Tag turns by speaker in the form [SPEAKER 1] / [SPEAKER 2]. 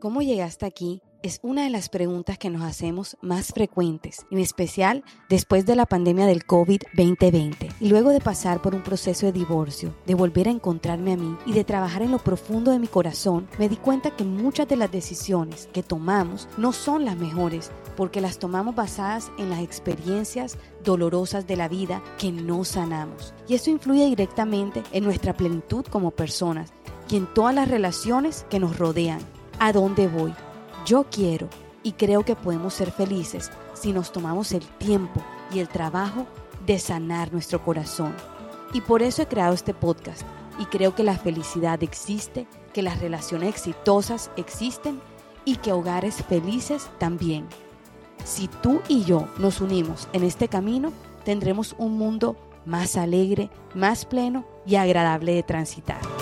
[SPEAKER 1] ¿Cómo llegaste aquí? Es una de las preguntas que nos hacemos más frecuentes, en especial después de la pandemia del COVID-2020 y luego de pasar por un proceso de divorcio, de volver a encontrarme a mí y de trabajar en lo profundo de mi corazón, me di cuenta que muchas de las decisiones que tomamos no son las mejores porque las tomamos basadas en las experiencias dolorosas de la vida que no sanamos. Y eso influye directamente en nuestra plenitud como personas y en todas las relaciones que nos rodean a dónde voy. Yo quiero y creo que podemos ser felices si nos tomamos el tiempo y el trabajo de sanar nuestro corazón. Y por eso he creado este podcast y creo que la felicidad existe, que las relaciones exitosas existen y que hogares felices también. Si tú y yo nos unimos en este camino, tendremos un mundo más alegre, más pleno y agradable de transitar.